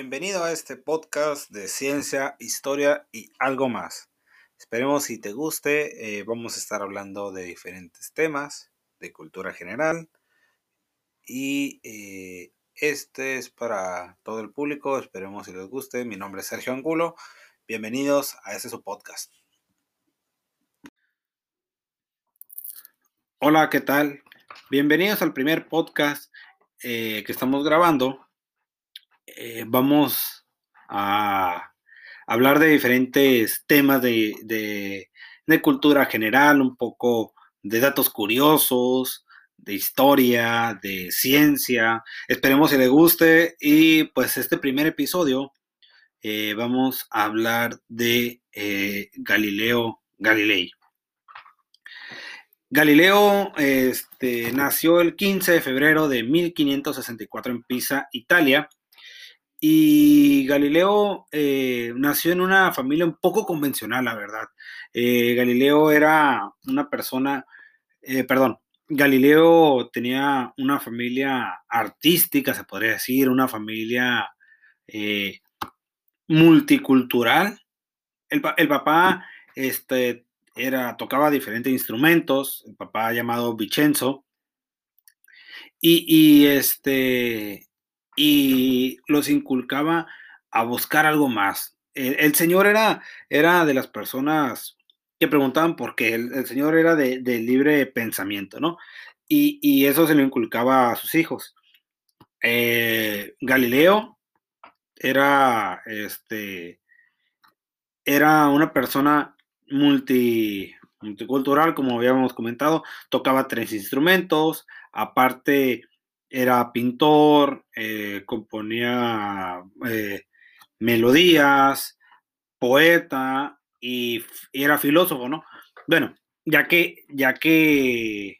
Bienvenido a este podcast de ciencia, historia y algo más. Esperemos si te guste, eh, vamos a estar hablando de diferentes temas, de cultura general y eh, este es para todo el público, esperemos si les guste. Mi nombre es Sergio Angulo, bienvenidos a este su podcast. Hola, ¿qué tal? Bienvenidos al primer podcast eh, que estamos grabando eh, vamos a hablar de diferentes temas de, cultura general, un poco de datos curiosos, de historia, de ciencia. Esperemos que le guste y pues este primer episodio eh, vamos a hablar de eh, Galileo Galilei. Galileo este, nació el 15 de febrero de 1564 en Pisa, Italia y Galileo eh, nació en una familia un poco convencional, la verdad. Eh, Galileo era una persona, eh, perdón, Galileo tenía una familia artística, se podría decir, una familia multicultural. El, papá este, era, tocaba diferentes instrumentos, el papá llamado Vicenzo, y, y este, y los inculcaba a buscar algo más. El, Señor era, era de las personas que preguntaban por qué. El, Señor era de, libre pensamiento, ¿no? Y, eso se lo inculcaba a sus hijos. Eh, Galileo era, este, era una persona multi, multicultural, como habíamos comentado, tocaba tres instrumentos, aparte era pintor, eh, componía eh, melodías, poeta y, era filósofo, ¿no? Bueno, ya que, ya que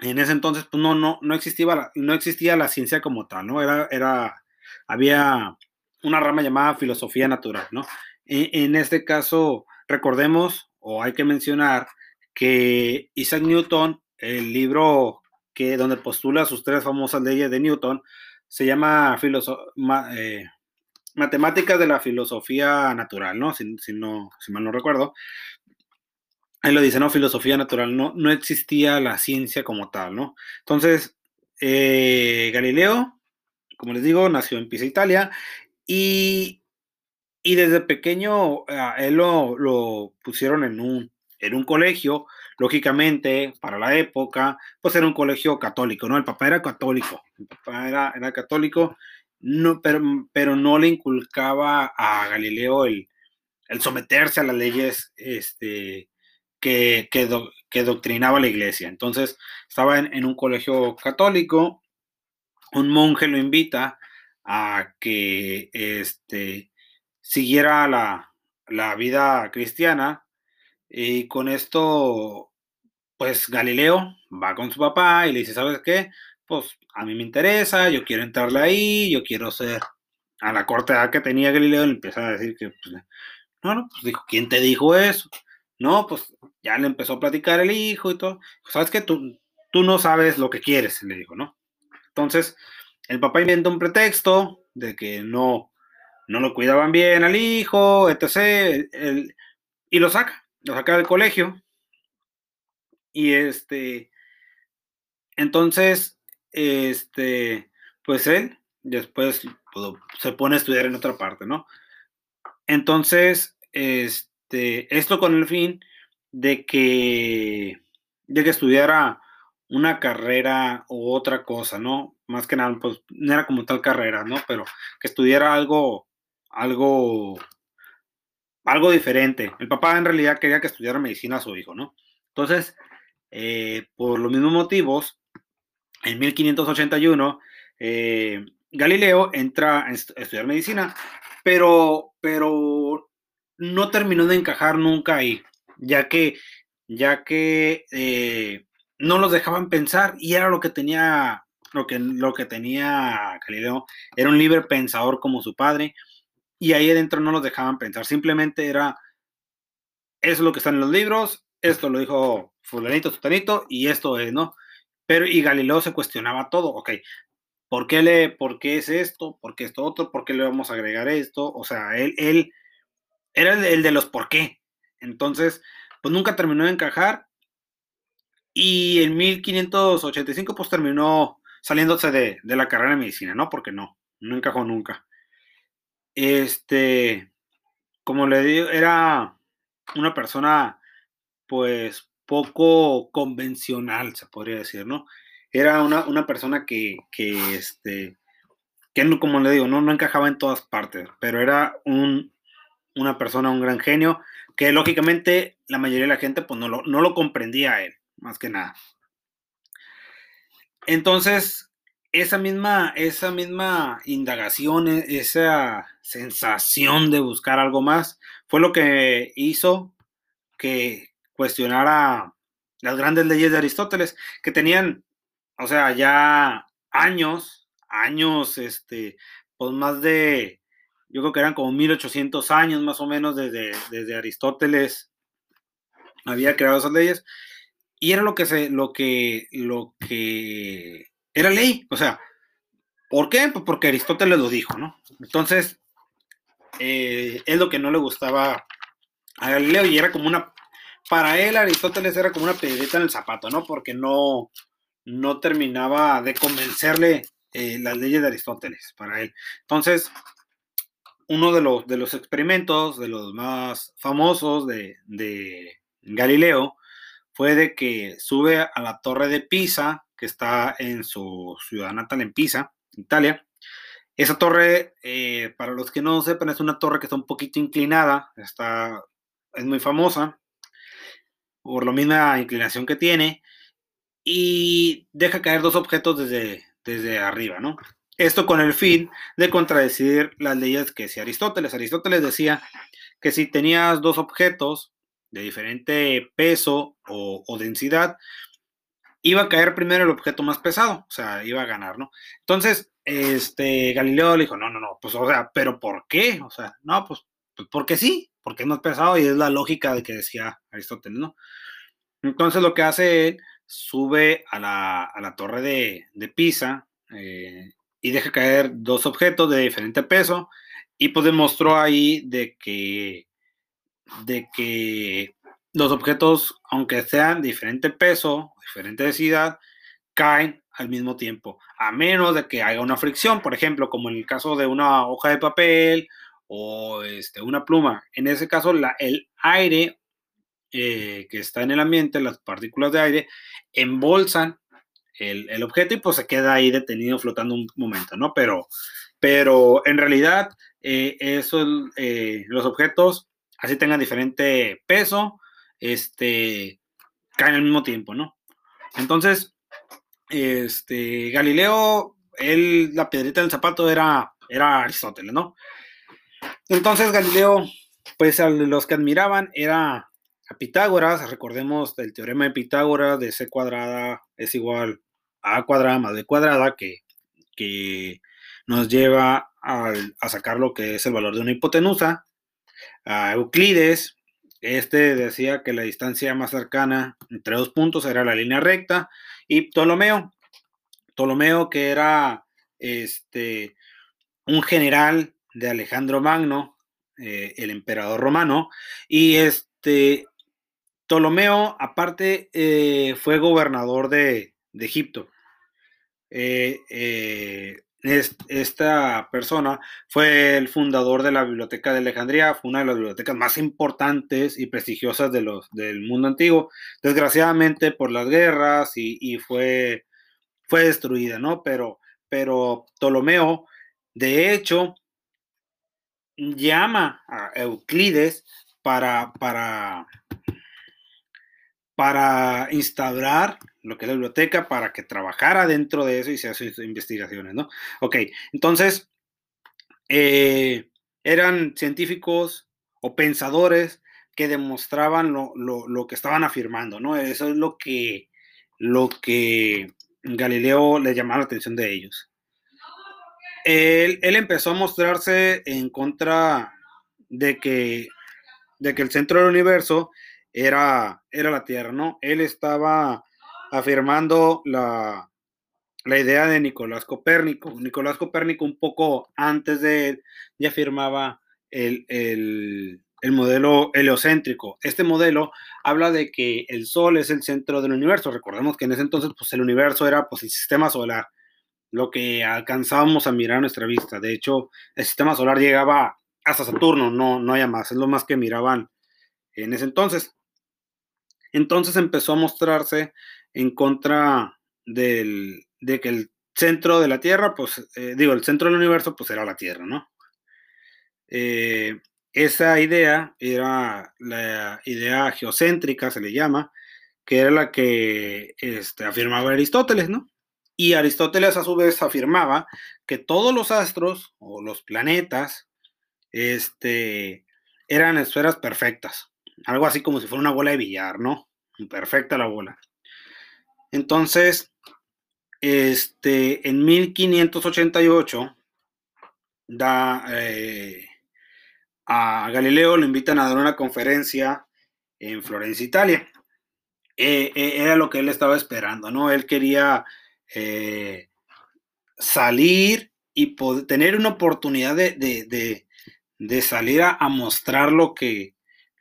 en ese entonces pues, no, no, no, existía la, no existía la ciencia como tal, ¿no? Era, era, había una rama llamada filosofía natural, ¿no? En, en este caso, recordemos, o hay que mencionar, que Isaac Newton, el libro donde postula sus tres famosas leyes de Newton, se llama eh, Matemáticas de la Filosofía Natural, ¿no? Si, no, si mal no recuerdo. Ahí lo dice, ¿no? Filosofía natural, no, no existía la ciencia como tal, ¿no? Entonces, eh, Galileo, como les digo, nació en Pisa, Italia, y, y desde pequeño a él lo, lo pusieron en un, en un colegio Lógicamente, para la época, pues era un colegio católico, ¿no? El papá era católico, el papá era, era católico, no, pero, pero no le inculcaba a Galileo el, el someterse a las leyes este, que, que, doctrinaba la iglesia. Entonces, estaba en, un colegio católico, un monje lo invita a que este, siguiera la, la vida cristiana y con esto pues Galileo va con su papá y le dice, ¿sabes qué? Pues a mí me interesa, yo quiero entrarle ahí, yo quiero ser a la corte edad que tenía Galileo, le empieza a decir que, pues, no, no, pues dijo, ¿quién te dijo eso? No, pues ya le empezó a platicar el hijo y todo. ¿Sabes qué? Tú, tú no sabes lo que quieres, le dijo, ¿no? Entonces, el papá inventa un pretexto de que no, no lo cuidaban bien al hijo, etc. y lo saca, lo saca del colegio y este, entonces, este, pues él después se pone a estudiar en otra parte, ¿no? Entonces, este, esto con el fin de que, de que estudiara una carrera u otra cosa, ¿no? Más que nada, pues no era como tal carrera, ¿no? Pero que estudiara algo, algo, algo diferente. El papá en realidad quería que estudiara medicina a su hijo, ¿no? Entonces, eh, por los mismos motivos, en 1581, eh, Galileo entra a estudiar medicina, pero, pero no terminó de encajar nunca ahí, ya que, ya que eh, no los dejaban pensar y era lo que tenía, lo que, lo que tenía Galileo, era un libre pensador como su padre, y ahí adentro no los dejaban pensar, simplemente era, eso es lo que está en los libros, esto lo dijo fulanito, sutanito, y esto es, ¿no? Pero, y Galileo se cuestionaba todo, ok, ¿por qué, le, ¿por qué es esto? ¿Por qué esto otro? ¿Por qué le vamos a agregar esto? O sea, él, él era el, de los por qué. Entonces, pues nunca terminó de encajar y en 1585 pues terminó saliéndose de, de, la carrera de medicina, ¿no? Porque no, no encajó nunca. Este, como le digo, era una persona pues poco convencional, se podría decir, ¿no? Era una, persona que, que, este, que, como le digo, no, no encajaba en todas partes, pero era un, una persona, un gran genio, que lógicamente la mayoría de la gente pues no lo, no lo comprendía a él, más que nada. Entonces, esa misma, esa misma indagación, e, esa sensación de buscar algo más, fue lo que hizo que cuestionara las grandes leyes de Aristóteles, que tenían, o sea, ya años, años, este, pues más de, yo creo que eran como 1800 años más o menos desde, desde Aristóteles había creado esas leyes, y era lo que se, lo que, lo que era ley. O sea, ¿por qué? Pues porque Aristóteles lo dijo, ¿no? Entonces, eh, es lo que no le gustaba a Galileo y era como una, para él Aristóteles era como una piedrita en el zapato, ¿no? Porque no, no terminaba de convencerle eh, las leyes de Aristóteles para él. Entonces, uno de los, de los experimentos, de los más famosos de, de Galileo, fue de que sube a la torre de Pisa, que está en su ciudad natal, en Pisa, Italia. Esa torre, eh, para los que no sepan, es una torre que está un poquito inclinada, está, es muy famosa por la misma inclinación que tiene y deja caer dos objetos desde, desde arriba, ¿no? Esto con el fin de contradecir las leyes que decía Aristóteles. Aristóteles decía que si tenías dos objetos de diferente peso o, densidad, iba a caer primero el objeto más pesado, o sea, iba a ganar, ¿no? Entonces, este, Galileo le dijo, no, no, no, pues, o sea, ¿pero por qué? O sea, no, pues, pues porque sí, porque es más pesado y es la lógica de que decía Aristóteles, ¿no? Entonces, lo que hace él, sube a la, torre de, Pisa eh, y deja caer dos objetos de diferente peso y pues demostró ahí de que de que los objetos, aunque sean diferente peso, diferente densidad, caen al mismo tiempo, a menos de que haya una fricción, por ejemplo, como en el caso de una hoja de papel o este, una pluma. En ese caso, la, el aire eh, que está en el ambiente, las partículas de aire, embolsan el, objeto y pues se queda ahí detenido flotando un momento, ¿no? Pero, pero en realidad, eh, eh, los objetos así tengan diferente peso, este, caen al mismo tiempo, ¿no? Entonces, este, Galileo, él, la piedrita del zapato era, era Aristóteles, ¿no? Entonces Galileo, pues a los que admiraban era a Pitágoras, recordemos el teorema de Pitágoras de C cuadrada es igual a A cuadrada más B cuadrada, que, que nos lleva a sacar lo que es el valor de una hipotenusa a Euclides. Este decía que la distancia más cercana entre dos puntos era la línea recta. Y Ptolomeo, Ptolomeo que era este, un general de Alejandro Magno, eh, el emperador romano. Y este, Ptolomeo, aparte, eh, fue gobernador de, Egipto. Eh, esta persona fue el fundador de la Biblioteca de Alejandría, fue una de las bibliotecas más importantes y prestigiosas de los, del mundo antiguo. Desgraciadamente por las guerras y, fue, fue destruida, ¿no? Pero, pero Ptolomeo, de hecho, llama a Euclides para, para, para instaurar lo que es la biblioteca para que trabajara dentro de eso y se hace investigaciones, ¿no? Ok, entonces, eh, eran científicos o pensadores que demostraban lo, que estaban afirmando, ¿no? Eso es lo que, lo que Galileo le llamaba la atención de ellos. Él, empezó a mostrarse en contra de que, de que el centro del universo era, la Tierra, ¿no? Él estaba afirmando la, idea de Nicolás Copérnico. Nicolás Copérnico un poco antes de él ya afirmaba el, modelo heliocéntrico. Este modelo habla de que el Sol es el centro del universo. Recordemos que en ese entonces pues, el universo era pues, el sistema solar, lo que alcanzábamos a mirar a nuestra vista. De hecho, el sistema solar llegaba hasta Saturno, no, no haya más, es lo más que miraban en ese entonces. Entonces empezó a mostrarse en contra del, de que el centro de la Tierra, pues, eh, digo, el centro del universo, pues era la Tierra, ¿no? Eh, esa idea era la idea geocéntrica, se le llama, que era la que este, afirmaba Aristóteles, ¿no? Y Aristóteles a su vez afirmaba que todos los astros o los planetas este, eran esferas perfectas, algo así como si fuera una bola de billar, ¿no? Perfecta la bola. Entonces, este, en 1588, da, eh, a Galileo lo invitan a dar una conferencia en Florencia, Italia. Eh, eh, era lo que él estaba esperando, ¿no? Él quería salir y tener una oportunidad de, salir a, mostrar lo que,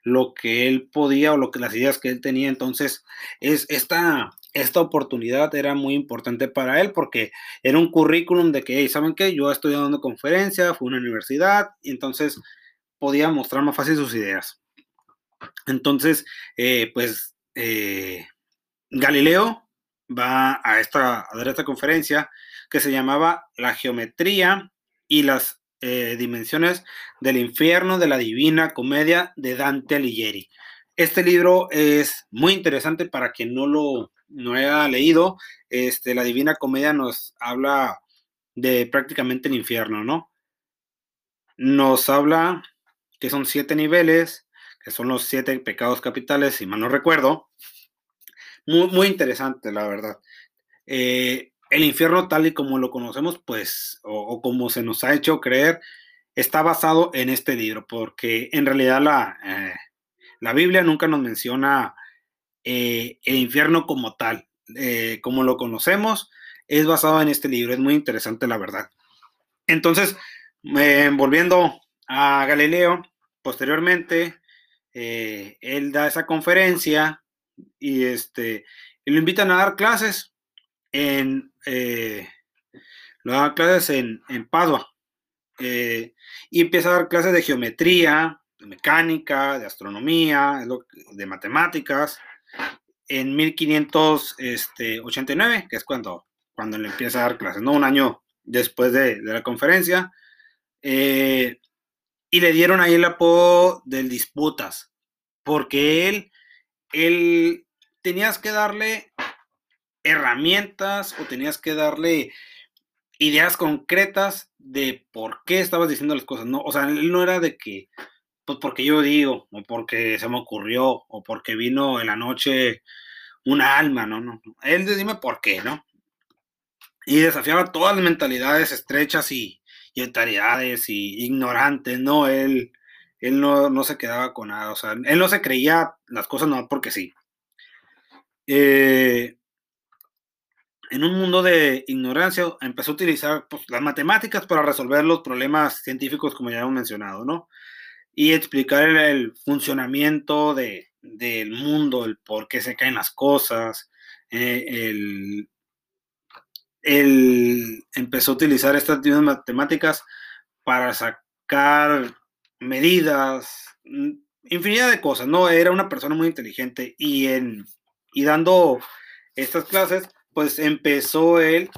lo que él podía o lo que las ideas que él tenía. Entonces, es esta, oportunidad era muy importante para él porque era un currículum de que, ¿saben qué? Yo estoy dando conferencia, fue una universidad, y entonces podía mostrar más fácil sus ideas. Entonces, eh, pues, eh, Galileo va a, esta, a esta conferencia que se llamaba La geometría y las eh, dimensiones del infierno de la divina comedia de Dante Alighieri. Este libro es muy interesante para quien no lo no haya leído. Este, la Divina Comedia nos habla de prácticamente el infierno, ¿no? Nos habla que son siete niveles, que son los siete pecados capitales, si mal no recuerdo. Muy, muy interesante, la verdad. Eh, el infierno tal y como lo conocemos, pues, o, como se nos ha hecho creer, está basado en este libro, porque en realidad la, eh, la Biblia nunca nos menciona eh, el infierno como tal, como lo conocemos, es basado en este libro, es muy interesante la verdad. Entonces, volviendo a Galileo, posteriormente, él da esa conferencia y, este, y lo invitan a dar clases en, lo da clases en, en Padua. y empieza a dar clases de geometría, de mecánica, de astronomía, de matemáticas, en 1589, que es cuando, cuando le empieza a dar clases, ¿no? Un año después de, la conferencia. Eh, y le dieron ahí el apodo del disputas, porque él, él, tenías que darle herramientas o tenías que darle ideas concretas de por qué estabas diciendo las cosas, ¿no? O sea, él no era de que pues porque yo digo, o porque se me ocurrió, o porque vino en la noche un alma, ¿no? no, Él dime por qué, ¿no? Y desafiaba todas las mentalidades estrechas y, y y ignorantes, ¿no? Él, él no, se quedaba con nada, o sea, él no se creía las cosas no porque sí. Eh, en un mundo de ignorancia empezó a utilizar pues, las matemáticas para resolver los problemas científicos, como ya hemos mencionado, ¿no? y explicar el, funcionamiento de, del mundo, el por qué se caen las cosas. Eh, él, empezó a utilizar estas matemáticas para sacar medidas, mm, infinidad de cosas, ¿no? Era una persona muy inteligente y, en, y dando estas clases, pues empezó él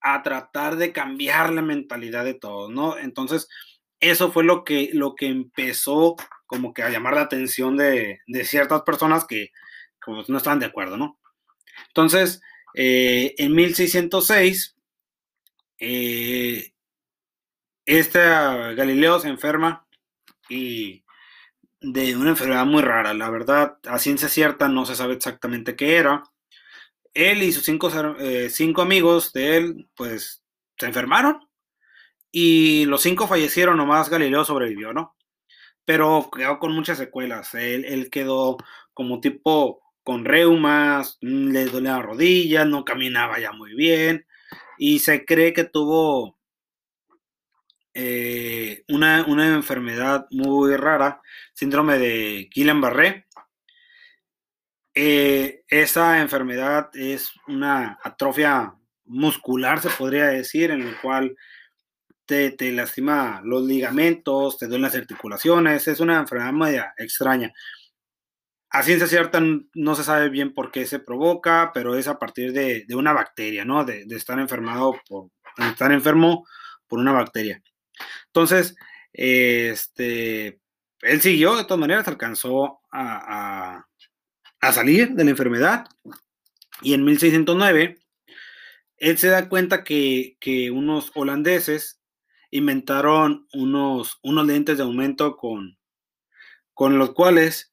a tratar de cambiar la mentalidad de todos, ¿no? Entonces, eso fue lo que, lo que empezó como que a llamar la atención de, ciertas personas que no estaban de acuerdo, ¿no? Entonces, eh, en 1606, eh, este Galileo se enferma y de una enfermedad muy rara, la verdad, a ciencia cierta no se sabe exactamente qué era. Él y sus cinco, eh, cinco amigos de él, pues, se enfermaron y los cinco fallecieron, nomás Galileo sobrevivió, ¿no? Pero quedó con muchas secuelas. Él, quedó como tipo con reumas, le dolía la rodilla, no caminaba ya muy bien. y se cree que tuvo eh, una, una, enfermedad muy rara, síndrome de Guillain-Barré. Eh, esa enfermedad es una atrofia muscular, se podría decir, en el cual te, te, lastima los ligamentos, te duelen las articulaciones, es una enfermedad media extraña. A ciencia cierta no se sabe bien por qué se provoca, pero es a partir de, de una bacteria, ¿no? De, de, estar enfermado por, estar enfermo por una bacteria. Entonces, este, él siguió, de todas maneras, alcanzó a, a, salir de la enfermedad y en 1609 él se da cuenta que, que unos holandeses inventaron unos, unos lentes de aumento con, con los cuales,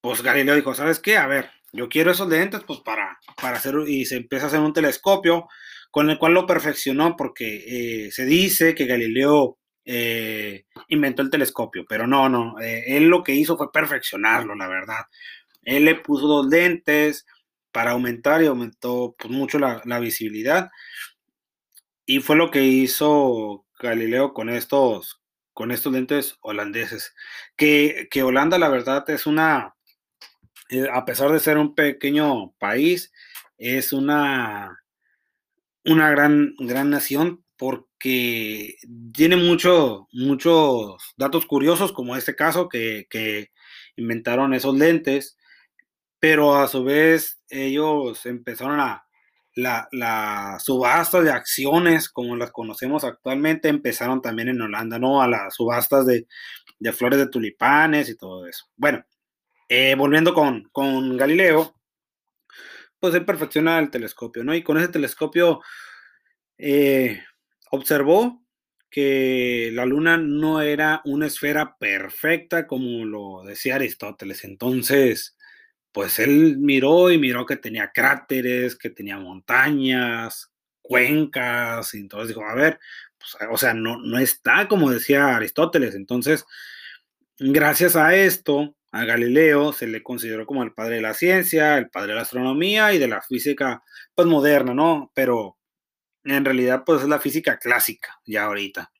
pues Galileo dijo, ¿sabes qué? A ver, yo quiero esos lentes, pues para, para hacer, y se empieza a hacer un telescopio con el cual lo perfeccionó, porque eh, se dice que Galileo eh, inventó el telescopio, pero no, no, eh, él lo que hizo fue perfeccionarlo, la verdad. Él le puso dos lentes para aumentar y aumentó pues, mucho la, la visibilidad. Y fue lo que hizo Galileo con estos, con estos lentes holandeses. Que, que Holanda, la verdad, es una, eh, a pesar de ser un pequeño país, es una, una gran, gran nación porque tiene mucho, muchos datos curiosos, como este caso, que, que inventaron esos lentes, pero a su vez ellos empezaron a, la, la subasta de acciones, como las conocemos actualmente, empezaron también en Holanda, ¿no? A las subastas de, de flores de tulipanes y todo eso. Bueno, eh, volviendo con, con Galileo, pues él perfecciona el telescopio, ¿no? Y con ese telescopio eh, observó que la luna no era una esfera perfecta como lo decía Aristóteles. Entonces, pues él miró y miró que tenía cráteres, que tenía montañas, cuencas, y entonces dijo, a ver, pues, o sea, no, no está como decía Aristóteles. Entonces, gracias a esto, a Galileo se le consideró como el padre de la ciencia, el padre de la astronomía y de la física, pues moderna, ¿no? Pero en realidad, pues es la física clásica, ya ahorita.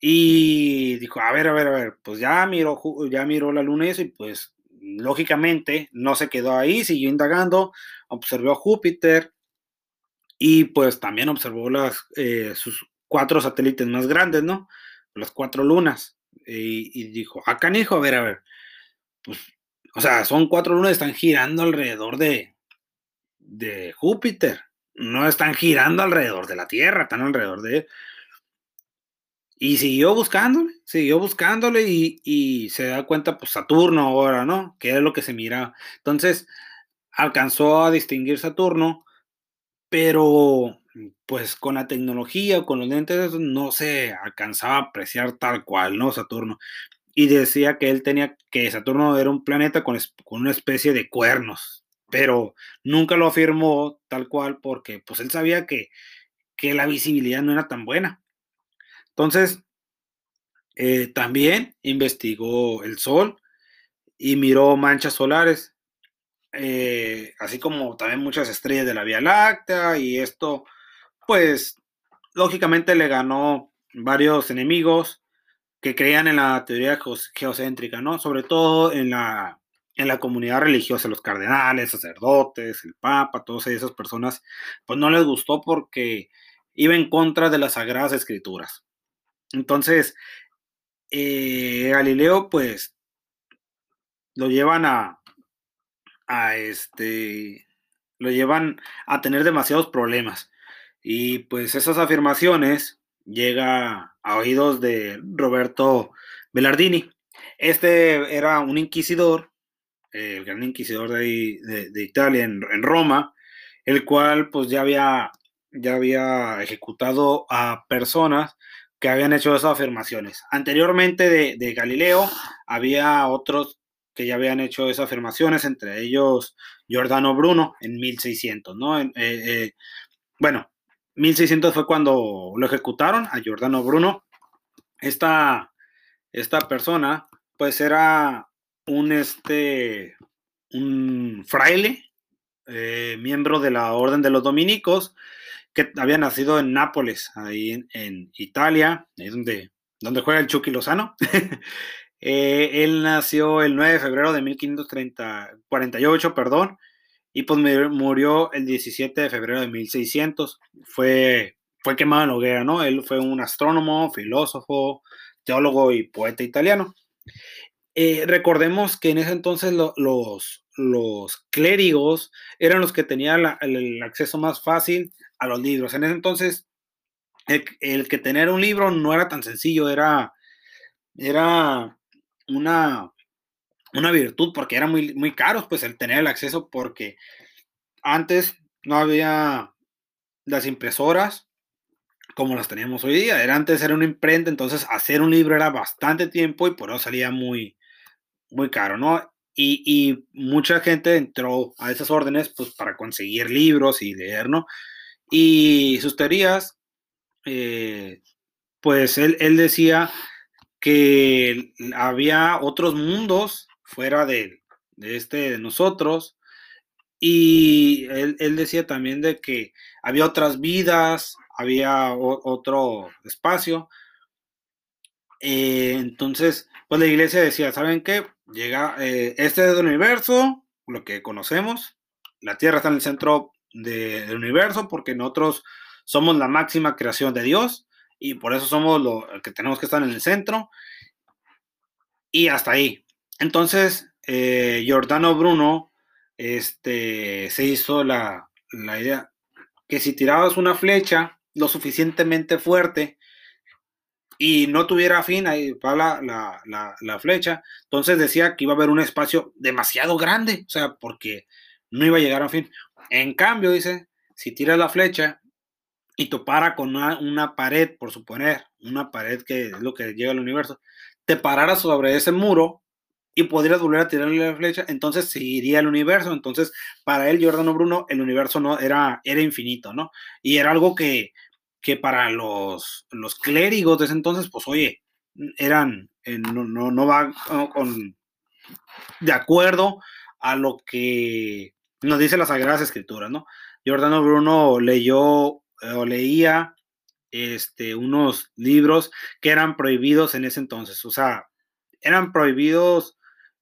Y dijo, a ver, a ver, a ver, pues ya miró, ya miró la luna y eso, y pues lógicamente no se quedó ahí, siguió indagando, observó Júpiter y pues también observó las, eh, sus cuatro satélites más grandes, ¿no? Las cuatro lunas. Y, dijo, ah, canijo, a ver, a ver, pues, o sea, son cuatro lunas, están girando alrededor de, de Júpiter, no están girando alrededor de la Tierra, están alrededor de... Y siguió buscándole, siguió buscándole y, se da cuenta, pues Saturno ahora, ¿no? Que es lo que se mira. Entonces, alcanzó a distinguir Saturno, pero pues con la tecnología con los lentes no se alcanzaba a apreciar tal cual, ¿no? Saturno y decía que él tenía que Saturno era un planeta con, con, una especie de cuernos, pero nunca lo afirmó tal cual porque pues él sabía que, que la visibilidad no era tan buena. Entonces, eh, también investigó el Sol y miró manchas solares, eh, así como también muchas estrellas de la Vía Láctea y esto, pues, lógicamente le ganó varios enemigos que creían en la teoría geocéntrica, ¿no? Sobre todo en la, en la comunidad religiosa, los cardenales, sacerdotes, el papa, todas esas personas, pues no les gustó porque iba en contra de las sagradas escrituras. Entonces, eh, Galileo, pues, lo llevan a, a este, lo llevan a tener demasiados problemas. Y pues esas afirmaciones llega a oídos de Roberto Bellardini. Este era un inquisidor, el gran inquisidor de, de, Italia en, Roma, el cual pues ya había, ya había ejecutado a personas que habían hecho esas afirmaciones. Anteriormente de, de Galileo había otros que ya habían hecho esas afirmaciones, entre ellos Giordano Bruno en 1600, ¿no? Eh, eh, bueno, 1600 fue cuando lo ejecutaron a Giordano Bruno. Esta, esta persona, pues era un, este, un fraile, eh, miembro de la Orden de los Dominicos, que había nacido en Nápoles, ahí en, Italia, ahí donde, donde juega el Chucky Lozano. Eh, él nació el 9 de febrero de 1548, perdón, y pues murió el 17 de febrero de 1600. Fue, fue quemado en hoguera, ¿no? Él fue un astrónomo, filósofo, teólogo y poeta italiano. Eh, recordemos que en ese entonces los, los clérigos eran los que tenían el, acceso más fácil a los libros. En ese entonces, el, que tener un libro no era tan sencillo, era, era una, una virtud porque eran muy, muy caros, pues el tener el acceso, porque antes no había las impresoras como las teníamos hoy día. Antes era una imprenta, entonces hacer un libro era bastante tiempo y por eso salía muy, muy caro, ¿no? Y, mucha gente entró a esas órdenes pues para conseguir libros y leer, ¿no? Y sus teorías, eh, pues él, él decía que había otros mundos fuera de, este de nosotros y él, decía también de que había otras vidas, había otro espacio. Eh, entonces, pues la iglesia decía, ¿saben qué? Llega, eh, este es el universo, lo que conocemos, la Tierra está en el centro del universo porque nosotros somos la máxima creación de Dios y por eso somos lo que tenemos que estar en el centro. Y hasta ahí. Entonces, eh, Giordano Bruno este, se hizo la, idea que si tirabas una flecha lo suficientemente fuerte y no tuviera fin, ahí va la, la, flecha, entonces decía que iba a haber un espacio demasiado grande, o sea, porque no iba a llegar a fin. En cambio, dice, si tiras la flecha y topara con una, pared, por suponer, una pared que es lo que llega al universo, te pararas sobre ese muro y podrías volver a tirarle la flecha, entonces seguiría el universo. Entonces, para él, Giordano Bruno, el universo no era, era infinito, ¿no? Y era algo que, que para los, los clérigos de ese entonces, pues oye, eran, eh, no, no, no va con, de acuerdo a lo que nos dice las Sagradas Escrituras, ¿no? Giordano Bruno leyó o leía este, unos libros que eran prohibidos en ese entonces, o sea, eran prohibidos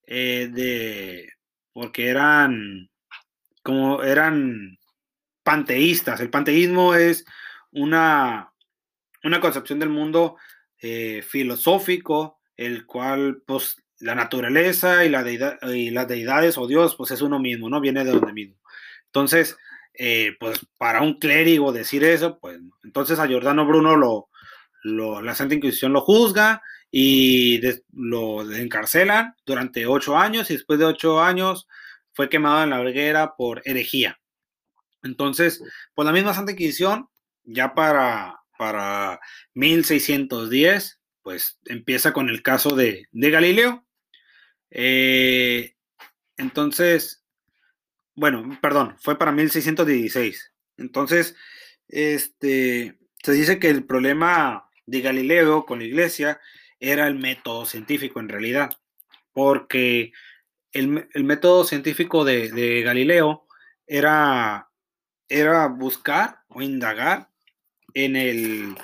eh, de, porque eran, como eran panteístas. El panteísmo es una, una concepción del mundo eh, filosófico, el cual, pues, la naturaleza y, la y las deidades o Dios, pues es uno mismo, ¿no? Viene de donde mismo. Entonces, eh, pues para un clérigo decir eso, pues entonces a Giordano Bruno lo, la Santa Inquisición lo juzga y lo encarcelan durante ocho años y después de ocho años fue quemado en la hoguera por herejía. Entonces, pues la misma Santa Inquisición, ya para, para 1610, pues empieza con el caso de, Galileo. Eh, entonces, bueno, perdón, fue para 1616. Entonces, este, se dice que el problema de Galileo con la iglesia era el método científico en realidad, porque el, método científico de, Galileo era, era buscar o indagar en, el,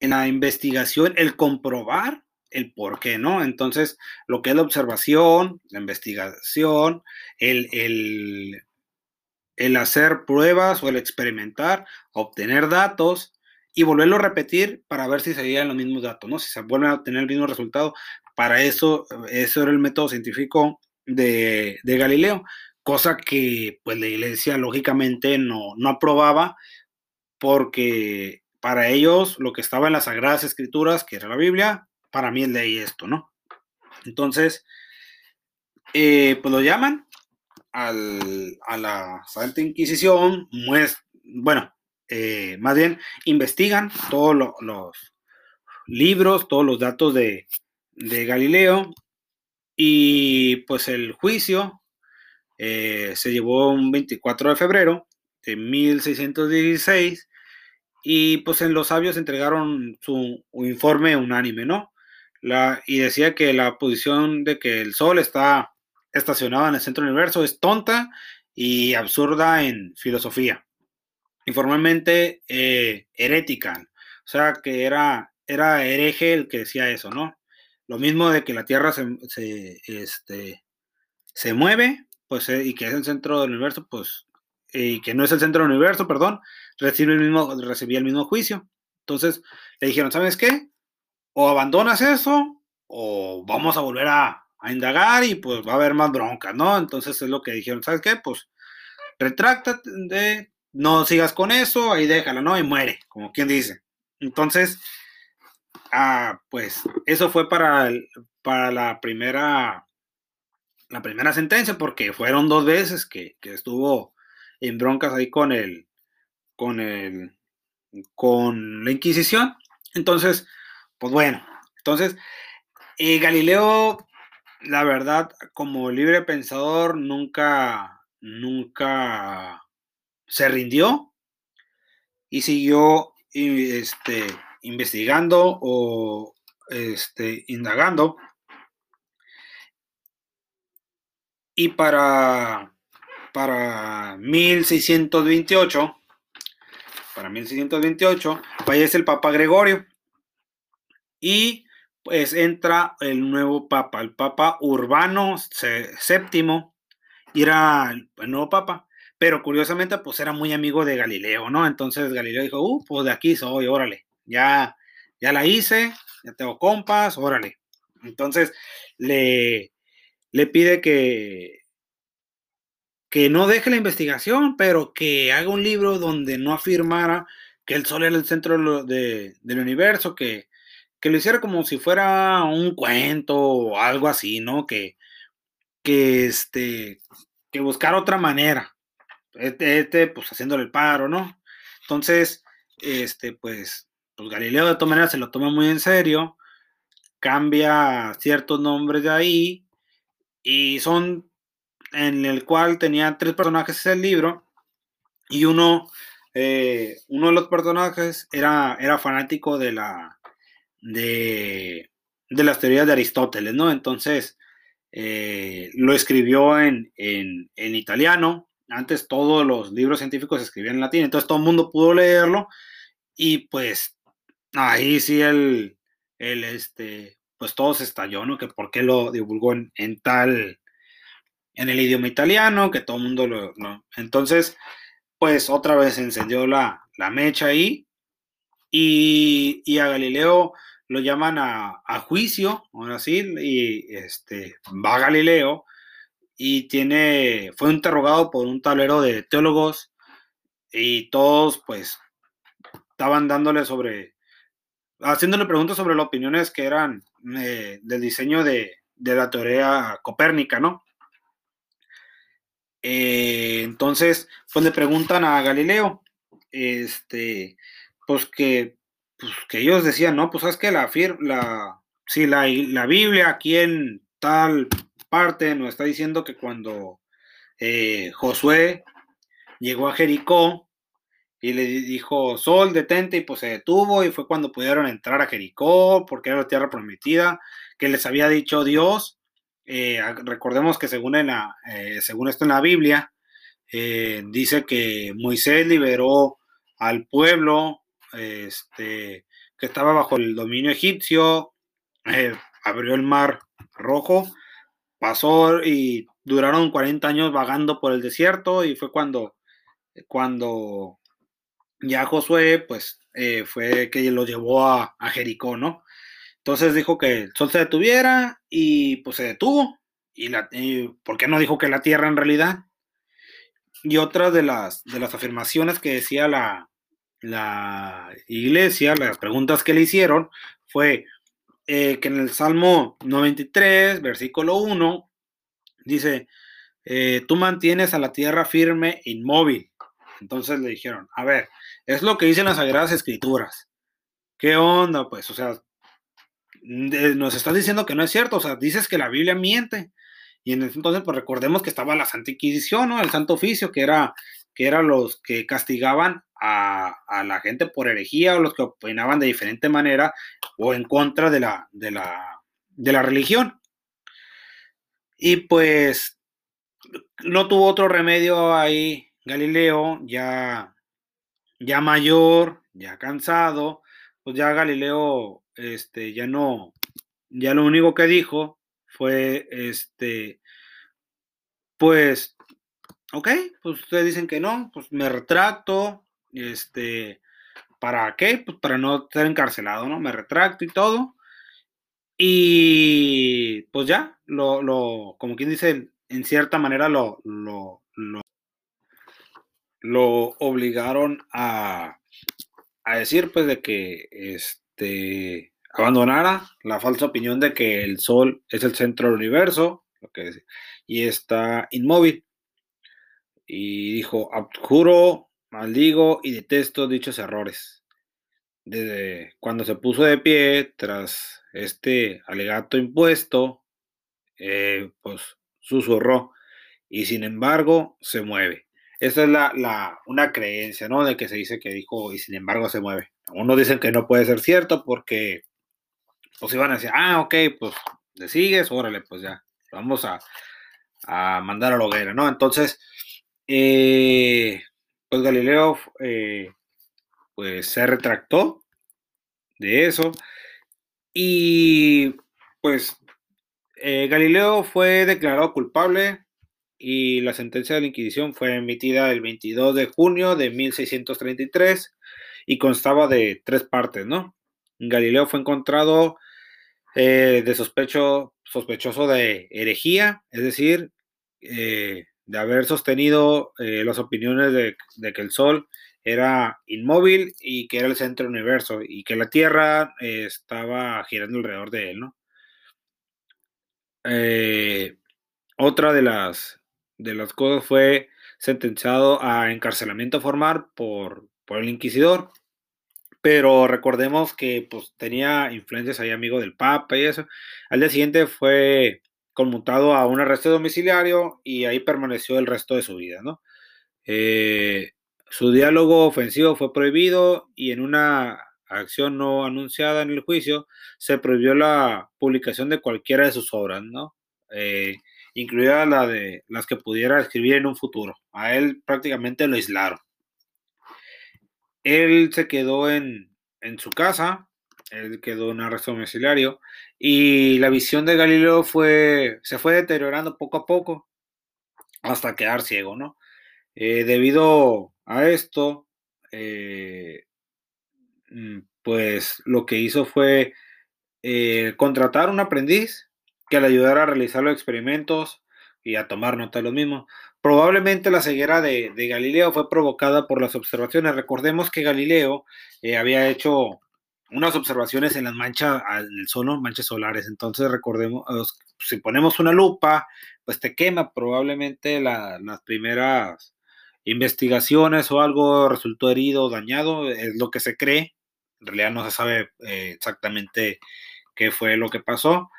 en la investigación, el comprobar el por qué, ¿no? Entonces, lo que es la observación, la investigación, el, el, hacer pruebas o el experimentar, obtener datos y volverlo a repetir para ver si serían los mismos datos, ¿no? Si se vuelven a obtener el mismo resultado. Para eso, eso era el método científico de, Galileo, cosa que pues la iglesia lógicamente no, no aprobaba porque para ellos lo que estaba en las Sagradas Escrituras, que era la Biblia, para mí es ley esto, ¿no? Entonces, eh, pues lo llaman a la Santa Inquisición, bueno, eh, más bien investigan todos los libros, todos los datos de, Galileo y pues el juicio eh, se llevó un 24 de febrero de 1616 y pues en los sabios entregaron su informe unánime, ¿no? y decía que la posición de que el Sol está estacionado en el centro del universo es tonta y absurda en filosofía. informalmente eh, herética, o sea, que era, era hereje el que decía eso, ¿no? Lo mismo de que la Tierra se, se, este, se mueve, pues, eh, y que es el centro del universo, pues, y que no es el centro del universo, perdón, recibe el mismo, recibía el mismo juicio. Entonces le dijeron, ¿sabes qué? O abandonas eso, o vamos a volver a, indagar y pues va a haber más bronca, ¿no? Entonces es lo que dijeron, ¿sabes qué? Pues retráctate, no sigas con eso, ahí déjalo, ¿no? Y muere, como quien dice. Entonces, ah, pues eso fue para, para la primera la primera sentencia, porque fueron dos veces que, estuvo en broncas ahí con el, con el, con la Inquisición. Entonces, pues bueno, entonces, eh, Galileo, la verdad, como libre pensador, nunca, nunca se rindió y siguió este, investigando o este, indagando. Y para, para 1628, para 1628, fallece el Papa Gregorio. Y pues entra el nuevo Papa, el Papa Urbano VII, y era el nuevo Papa. Pero curiosamente, pues era muy amigo de Galileo, ¿no? Entonces Galileo dijo, uh, pues de aquí soy, órale, ya, ya la hice, ya tengo compas, órale. Entonces le, le pide que, que no deje la investigación, pero que haga un libro donde no afirmara que el Sol era el centro del universo, que, que lo hiciera como si fuera un cuento o algo así, ¿no? Que, que, este, que buscar otra manera. Este, este, pues haciéndole el paro, ¿no? Entonces, este, pues, pues Galileo de todas maneras se lo toma muy en serio, cambia ciertos nombres de ahí, y son en el cual tenía tres personajes el libro, y uno, eh, uno de los personajes era, era fanático de la de, de las teorías de Aristóteles, ¿no? Entonces, eh, lo escribió en, italiano. Antes todos los libros científicos se escribían en latín, entonces todo el mundo pudo leerlo y pues ahí sí el, el este, pues todo se estalló, ¿no? Que por qué lo divulgó en, tal, en el idioma italiano, que todo el mundo lo. Entonces, pues otra vez encendió la, la mecha ahí y, y a Galileo lo llaman a, juicio, ahora sí, y este, va a Galileo y tiene, fue interrogado por un tablero de teólogos y todos pues estaban dándole sobre, haciéndole preguntas sobre las opiniones que eran eh, del diseño de, la teoría copérnica, ¿no? Eh, entonces, pues le preguntan a Galileo, este, pues que pues, que ellos decían, no, pues sabes que la, la, si la, la, Biblia aquí en tal parte nos está diciendo que cuando eh, Josué llegó a Jericó y le dijo, Sol, detente, y pues se detuvo y fue cuando pudieron entrar a Jericó porque era la tierra prometida que les había dicho Dios. Eh, recordemos que según, en la, eh, según esto en la Biblia, dice que Moisés liberó al pueblo este, que estaba bajo el dominio egipcio, eh, abrió el mar rojo, pasó y duraron 40 años vagando por el desierto y fue cuando, cuando ya Josué, pues eh, fue que lo llevó a, Jericó, ¿no? Entonces dijo que el sol se detuviera y pues se detuvo. ¿Y, por qué no dijo que la tierra en realidad? Y otra de las, de las afirmaciones que decía la, la iglesia, las preguntas que le hicieron fue eh, que en el Salmo 93, versículo 1, dice, eh, tú mantienes a la tierra firme, inmóvil. Entonces le dijeron, a ver, es lo que dicen las Sagradas Escrituras. ¿Qué onda? Pues, o sea, nos estás diciendo que no es cierto, o sea, dices que la Biblia miente. Y en ese entonces, pues recordemos que estaba la Santa Inquisición, ¿no? El Santo Oficio, que era, que era los que castigaban a, la gente por herejía o los que opinaban de diferente manera o en contra de la, de la, de la religión. Y pues no tuvo otro remedio ahí Galileo, ya ya mayor, ya cansado, pues ya Galileo, este, ya no, ya lo único que dijo fue, este, pues, ok, pues ustedes dicen que no, pues me retracto, este, ¿para qué? Pues para no ser encarcelado, ¿no? Me retracto y todo. Y pues ya, lo, lo como quien dice, en cierta manera lo, lo, lo, obligaron a, a decir pues de que este abandonara la falsa opinión de que el Sol es el centro del universo lo que y está inmóvil. Y dijo, abjuro, maldigo y detesto dichos errores. Desde cuando se puso de pie tras este alegato impuesto, eh, pues susurró y sin embargo se mueve. Esa es la, la, una creencia, ¿no? De que se dice que dijo y sin embargo se mueve. Unos dicen que no puede ser cierto porque pues iban a decir, ah, ok, pues le sigues, órale, pues ya, vamos a, a mandar a la hoguera, ¿no? Entonces, eh, pues Galileo eh, pues se retractó de eso y pues eh, Galileo fue declarado culpable y la sentencia de la Inquisición fue emitida el 22 de junio de 1633 y constaba de tres partes, ¿no? Galileo fue encontrado eh, de sospecho, sospechoso de herejía, es decir, eh, de haber sostenido eh, las opiniones de, de, que el Sol era inmóvil y que era el centro del universo y que la Tierra estaba girando alrededor de él, ¿no? Otra de las, de las cosas fue sentenciado a encarcelamiento formal por, por el inquisidor, pero recordemos que pues, tenía influencias ahí amigo del Papa y eso. Al día siguiente fue conmutado a un arresto domiciliario y ahí permaneció el resto de su vida, ¿no? Eh, su diálogo ofensivo fue prohibido y en una acción no anunciada en el juicio se prohibió la publicación de cualquiera de sus obras, ¿no? Eh, incluida la de las que pudiera escribir en un futuro. A él prácticamente lo aislaron. Él se quedó en, en su casa, él quedó en arresto domiciliario y la visión de Galileo fue, se fue deteriorando poco a poco hasta quedar ciego, ¿no? Eh, debido a esto, eh, pues lo que hizo fue eh, contratar un aprendiz que le ayudara a realizar los experimentos y a tomar nota de lo mismo. Probablemente la ceguera de, Galileo fue provocada por las observaciones. Recordemos que Galileo eh, había hecho unas observaciones en las manchas del sol, manchas solares. Entonces, recordemos, si ponemos una lupa, pues te quema. Probablemente la, las primeras investigaciones o algo resultó herido o dañado, es lo que se cree. En realidad no se sabe eh, exactamente qué fue lo que pasó.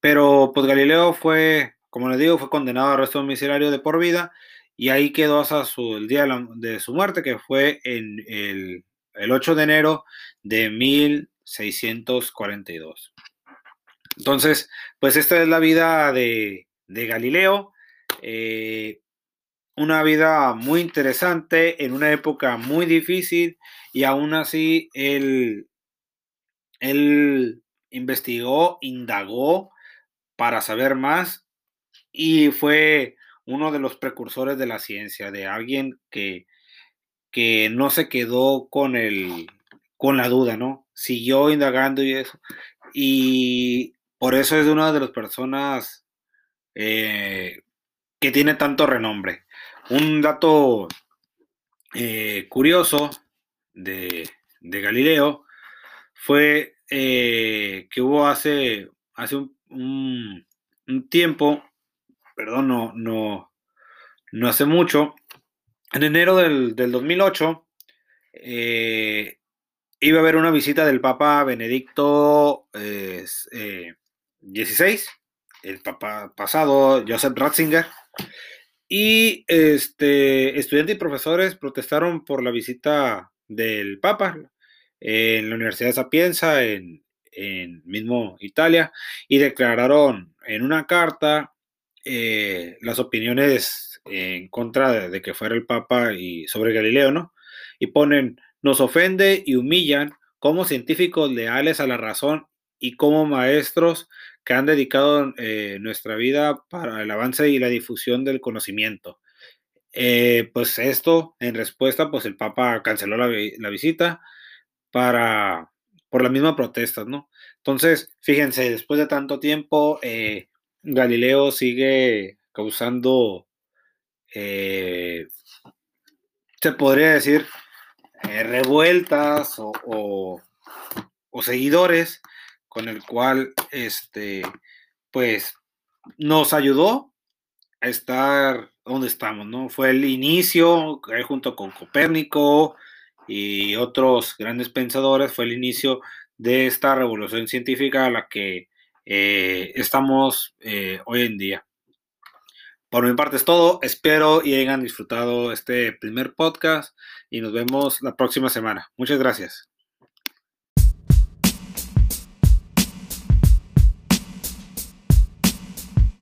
Pero pues Galileo fue, como les digo, fue condenado a arresto domiciliario de por vida y ahí quedó hasta el día de, su muerte, que fue el, el 8 de enero de 1642. Entonces, pues esta es la vida de, de Galileo. Eh, una vida muy interesante en una época muy difícil y aún así él, él investigó, indagó para saber más y fue uno de los precursores de la ciencia, de alguien que, que no se quedó con, el, con la duda, ¿no? Siguió indagando y eso. Y por eso es una de las personas eh, que tiene tanto renombre. Un dato eh, curioso de, de, Galileo fue eh, que hubo hace, hace un, un, tiempo, perdón, no, no, no hace mucho, en enero del, del 2008, eh, iba a haber una visita del Papa Benedicto XVI, eh, el Papa pasado, Joseph Ratzinger, y este, estudiantes y profesores protestaron por la visita del Papa en la Universidad de Sapienza, en, en mismo Italia, y declararon en una carta eh, las opiniones en contra de, que fuera el Papa y sobre Galileo, ¿no? y ponen, nos ofende y humillan como científicos leales a la razón y como maestros que han dedicado eh, nuestra vida para el avance y la difusión del conocimiento. Eh, pues esto, en respuesta, pues el Papa canceló la visita para, por la misma protesta, ¿no? Entonces, fíjense, después de tanto tiempo, eh, Galileo sigue causando, eh, se podría decir, eh, revueltas o, seguidores, con el cual, este, pues, nos ayudó a estar donde estamos, ¿no? Fue el inicio, junto con Copérnico y otros grandes pensadores, fue el inicio de esta revolución científica a la que eh, estamos eh, hoy en día. Por mi parte es todo. Espero y hayan disfrutado este primer podcast y nos vemos la próxima semana. Muchas gracias.